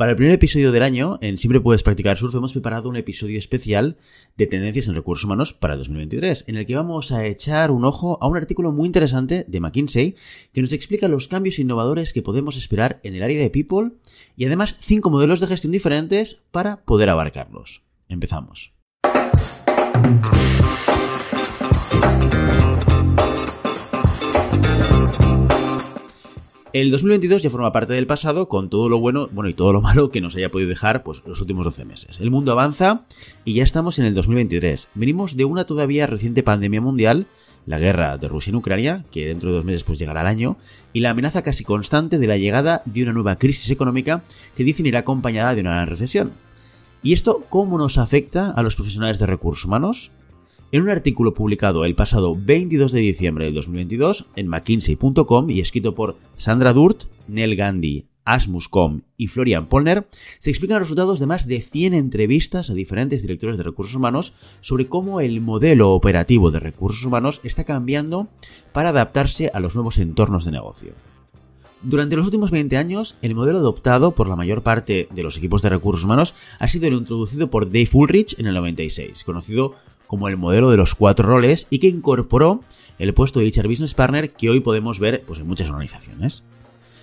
Para el primer episodio del año, en Siempre Puedes Practicar Surf, hemos preparado un episodio especial de tendencias en recursos humanos para el 2023, en el que vamos a echar un ojo a un artículo muy interesante de McKinsey que nos explica los cambios innovadores que podemos esperar en el área de People y además cinco modelos de gestión diferentes para poder abarcarlos. Empezamos. El 2022 ya forma parte del pasado con todo lo bueno, bueno y todo lo malo que nos haya podido dejar pues, los últimos 12 meses. El mundo avanza y ya estamos en el 2023. Venimos de una todavía reciente pandemia mundial, la guerra de Rusia en Ucrania, que dentro de dos meses pues llegará al año, y la amenaza casi constante de la llegada de una nueva crisis económica que dicen irá acompañada de una gran recesión. ¿Y esto cómo nos afecta a los profesionales de recursos humanos? En un artículo publicado el pasado 22 de diciembre del 2022 en McKinsey.com y escrito por Sandra Durt, Nell Gandhi, Asmus Com y Florian Polner, se explican los resultados de más de 100 entrevistas a diferentes directores de recursos humanos sobre cómo el modelo operativo de recursos humanos está cambiando para adaptarse a los nuevos entornos de negocio. Durante los últimos 20 años, el modelo adoptado por la mayor parte de los equipos de recursos humanos ha sido el introducido por Dave Ulrich en el 96, conocido como el modelo de los cuatro roles y que incorporó el puesto de HR Business Partner que hoy podemos ver pues, en muchas organizaciones.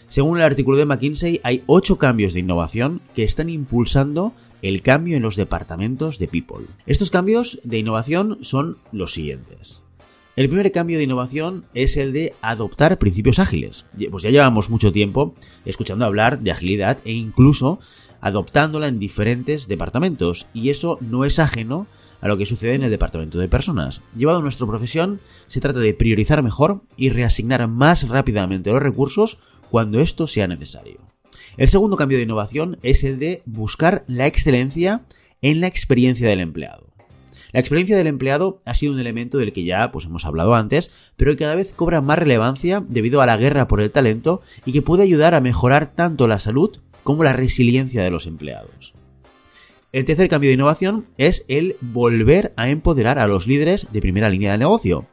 Según el artículo de McKinsey, hay ocho cambios de innovación que están impulsando el cambio en los departamentos de People. Estos cambios de innovación son los siguientes. El primer cambio de innovación es el de adoptar principios ágiles. Pues ya llevamos mucho tiempo escuchando hablar de agilidad e incluso adoptándola en diferentes departamentos y eso no es ajeno a lo que sucede en el departamento de personas. Llevado a nuestra profesión, se trata de priorizar mejor y reasignar más rápidamente los recursos cuando esto sea necesario. El segundo cambio de innovación es el de buscar la excelencia en la experiencia del empleado. La experiencia del empleado ha sido un elemento del que ya pues, hemos hablado antes, pero que cada vez cobra más relevancia debido a la guerra por el talento y que puede ayudar a mejorar tanto la salud como la resiliencia de los empleados. El tercer cambio de innovación es el volver a empoderar a los líderes de primera línea de negocio.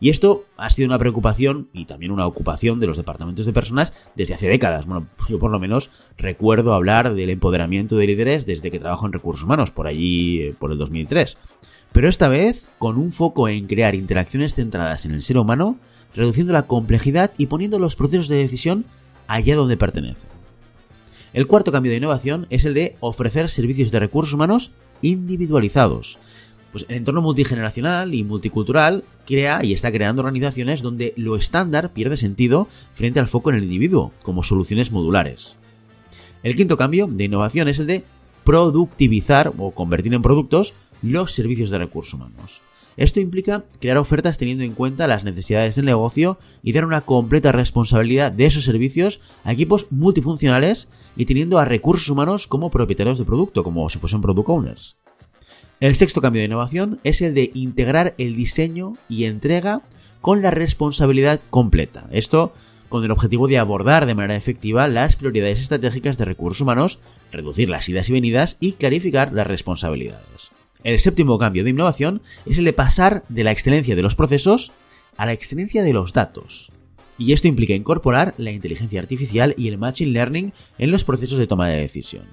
Y esto ha sido una preocupación y también una ocupación de los departamentos de personas desde hace décadas. Bueno, yo por lo menos recuerdo hablar del empoderamiento de líderes desde que trabajo en recursos humanos, por allí, eh, por el 2003. Pero esta vez con un foco en crear interacciones centradas en el ser humano, reduciendo la complejidad y poniendo los procesos de decisión allá donde pertenecen. El cuarto cambio de innovación es el de ofrecer servicios de recursos humanos individualizados. Pues el entorno multigeneracional y multicultural crea y está creando organizaciones donde lo estándar pierde sentido frente al foco en el individuo, como soluciones modulares. El quinto cambio de innovación es el de productivizar o convertir en productos los servicios de recursos humanos. Esto implica crear ofertas teniendo en cuenta las necesidades del negocio y dar una completa responsabilidad de esos servicios a equipos multifuncionales y teniendo a recursos humanos como propietarios de producto, como si fuesen product owners. El sexto cambio de innovación es el de integrar el diseño y entrega con la responsabilidad completa. Esto con el objetivo de abordar de manera efectiva las prioridades estratégicas de recursos humanos, reducir las idas y venidas y clarificar las responsabilidades. El séptimo cambio de innovación es el de pasar de la excelencia de los procesos a la excelencia de los datos. Y esto implica incorporar la inteligencia artificial y el machine learning en los procesos de toma de decisión.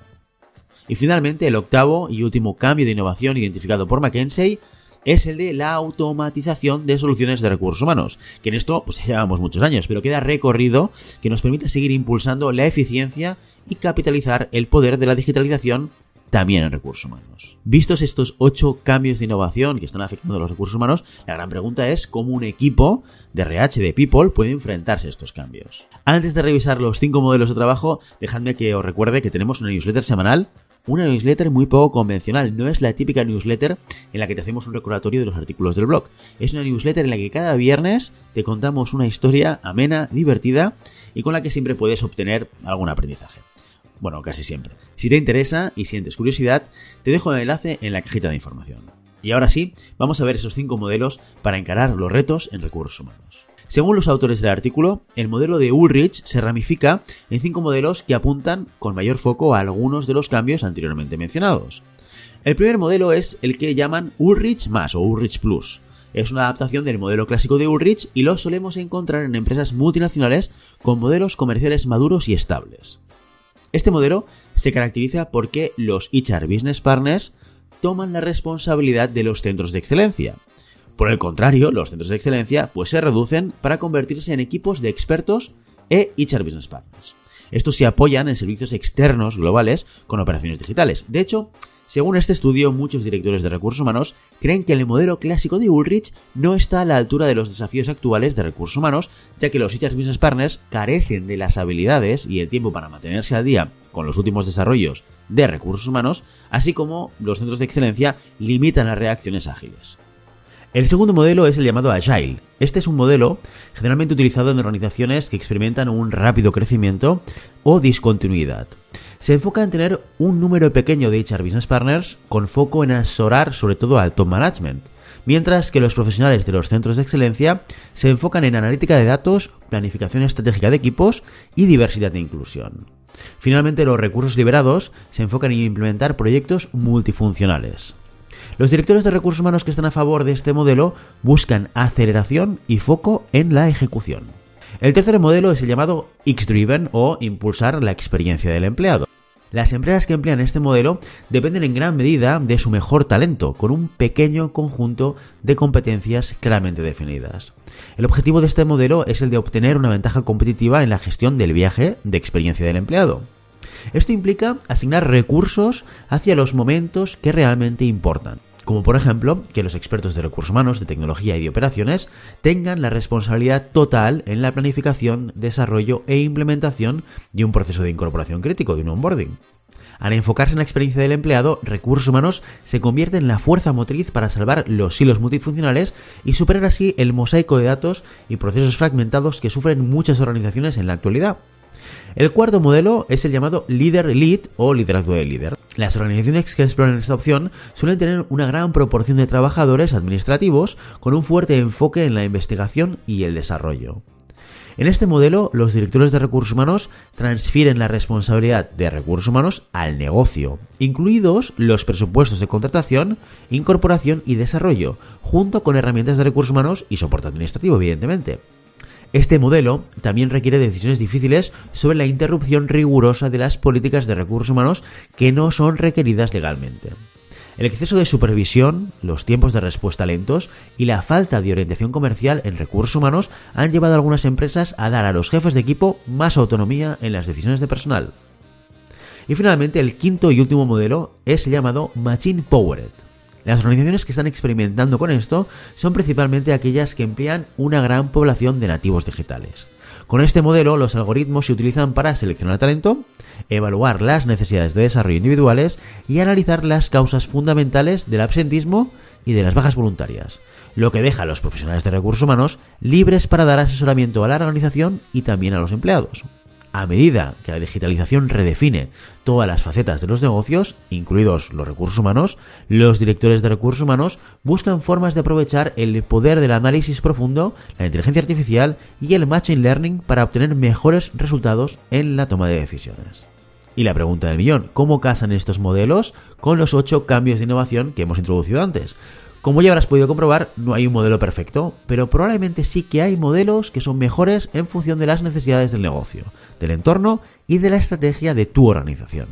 Y finalmente, el octavo y último cambio de innovación identificado por McKinsey es el de la automatización de soluciones de recursos humanos, que en esto pues llevamos muchos años, pero queda recorrido que nos permite seguir impulsando la eficiencia y capitalizar el poder de la digitalización también en recursos humanos. Vistos estos ocho cambios de innovación que están afectando a los recursos humanos, la gran pregunta es cómo un equipo de RH de People puede enfrentarse a estos cambios. Antes de revisar los cinco modelos de trabajo, dejadme que os recuerde que tenemos una newsletter semanal una newsletter muy poco convencional, no es la típica newsletter en la que te hacemos un recordatorio de los artículos del blog. Es una newsletter en la que cada viernes te contamos una historia amena, divertida y con la que siempre puedes obtener algún aprendizaje. Bueno, casi siempre. Si te interesa y sientes curiosidad, te dejo el enlace en la cajita de información. Y ahora sí, vamos a ver esos cinco modelos para encarar los retos en recursos humanos. Según los autores del artículo, el modelo de Ulrich se ramifica en cinco modelos que apuntan con mayor foco a algunos de los cambios anteriormente mencionados. El primer modelo es el que llaman Ulrich más o Ulrich Plus. Es una adaptación del modelo clásico de Ulrich y lo solemos encontrar en empresas multinacionales con modelos comerciales maduros y estables. Este modelo se caracteriza porque los HR Business Partners toman la responsabilidad de los centros de excelencia. Por el contrario, los centros de excelencia pues se reducen para convertirse en equipos de expertos e HR Business Partners. Estos se apoyan en servicios externos globales con operaciones digitales. De hecho, según este estudio, muchos directores de recursos humanos creen que el modelo clásico de Ulrich no está a la altura de los desafíos actuales de recursos humanos, ya que los HR Business Partners carecen de las habilidades y el tiempo para mantenerse al día con los últimos desarrollos de recursos humanos, así como los centros de excelencia limitan las reacciones ágiles. El segundo modelo es el llamado Agile. Este es un modelo generalmente utilizado en organizaciones que experimentan un rápido crecimiento o discontinuidad. Se enfoca en tener un número pequeño de HR Business Partners con foco en asesorar sobre todo al top management, mientras que los profesionales de los centros de excelencia se enfocan en analítica de datos, planificación estratégica de equipos y diversidad e inclusión. Finalmente, los recursos liberados se enfocan en implementar proyectos multifuncionales. Los directores de recursos humanos que están a favor de este modelo buscan aceleración y foco en la ejecución. El tercer modelo es el llamado X-Driven o impulsar la experiencia del empleado. Las empresas que emplean este modelo dependen en gran medida de su mejor talento, con un pequeño conjunto de competencias claramente definidas. El objetivo de este modelo es el de obtener una ventaja competitiva en la gestión del viaje de experiencia del empleado. Esto implica asignar recursos hacia los momentos que realmente importan como por ejemplo que los expertos de recursos humanos, de tecnología y de operaciones tengan la responsabilidad total en la planificación, desarrollo e implementación de un proceso de incorporación crítico, de un onboarding. Al enfocarse en la experiencia del empleado, recursos humanos se convierte en la fuerza motriz para salvar los hilos multifuncionales y superar así el mosaico de datos y procesos fragmentados que sufren muchas organizaciones en la actualidad. El cuarto modelo es el llamado Leader Lead o liderazgo de líder. Las organizaciones que exploran esta opción suelen tener una gran proporción de trabajadores administrativos con un fuerte enfoque en la investigación y el desarrollo. En este modelo, los directores de recursos humanos transfieren la responsabilidad de recursos humanos al negocio, incluidos los presupuestos de contratación, incorporación y desarrollo, junto con herramientas de recursos humanos y soporte administrativo, evidentemente. Este modelo también requiere decisiones difíciles sobre la interrupción rigurosa de las políticas de recursos humanos que no son requeridas legalmente. El exceso de supervisión, los tiempos de respuesta lentos y la falta de orientación comercial en recursos humanos han llevado a algunas empresas a dar a los jefes de equipo más autonomía en las decisiones de personal. Y finalmente el quinto y último modelo es llamado Machine Powered. Las organizaciones que están experimentando con esto son principalmente aquellas que emplean una gran población de nativos digitales. Con este modelo, los algoritmos se utilizan para seleccionar talento, evaluar las necesidades de desarrollo individuales y analizar las causas fundamentales del absentismo y de las bajas voluntarias, lo que deja a los profesionales de recursos humanos libres para dar asesoramiento a la organización y también a los empleados. A medida que la digitalización redefine todas las facetas de los negocios, incluidos los recursos humanos, los directores de recursos humanos buscan formas de aprovechar el poder del análisis profundo, la inteligencia artificial y el machine learning para obtener mejores resultados en la toma de decisiones. Y la pregunta del millón, ¿cómo casan estos modelos con los ocho cambios de innovación que hemos introducido antes? Como ya habrás podido comprobar, no hay un modelo perfecto, pero probablemente sí que hay modelos que son mejores en función de las necesidades del negocio, del entorno y de la estrategia de tu organización.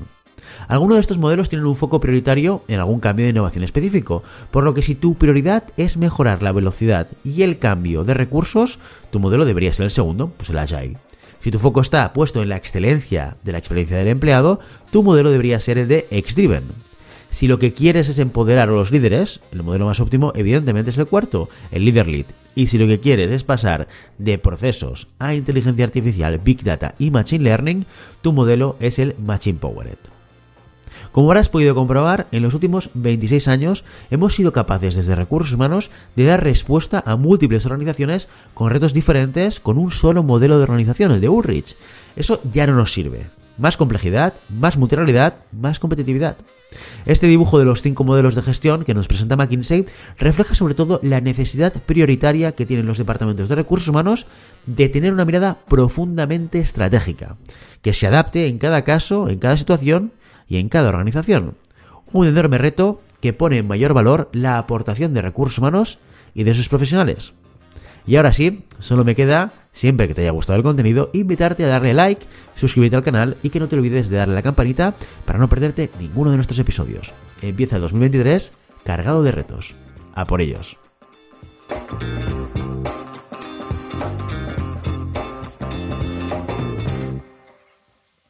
Algunos de estos modelos tienen un foco prioritario en algún cambio de innovación específico, por lo que si tu prioridad es mejorar la velocidad y el cambio de recursos, tu modelo debería ser el segundo, pues el Agile. Si tu foco está puesto en la excelencia de la experiencia del empleado, tu modelo debería ser el de X-Driven. Si lo que quieres es empoderar a los líderes, el modelo más óptimo evidentemente es el cuarto, el Leader Lead. Y si lo que quieres es pasar de procesos a inteligencia artificial, Big Data y Machine Learning, tu modelo es el Machine Powered. Como habrás podido comprobar, en los últimos 26 años hemos sido capaces desde recursos humanos de dar respuesta a múltiples organizaciones con retos diferentes con un solo modelo de organización, el de Ulrich. Eso ya no nos sirve. Más complejidad, más multirealidad, más competitividad. Este dibujo de los cinco modelos de gestión que nos presenta McKinsey refleja sobre todo la necesidad prioritaria que tienen los departamentos de recursos humanos de tener una mirada profundamente estratégica, que se adapte en cada caso, en cada situación y en cada organización. Un enorme reto que pone en mayor valor la aportación de recursos humanos y de sus profesionales. Y ahora sí, solo me queda, Siempre que te haya gustado el contenido, invitarte a darle like, suscribirte al canal y que no te olvides de darle la campanita para no perderte ninguno de nuestros episodios. Empieza el 2023 cargado de retos. A por ellos.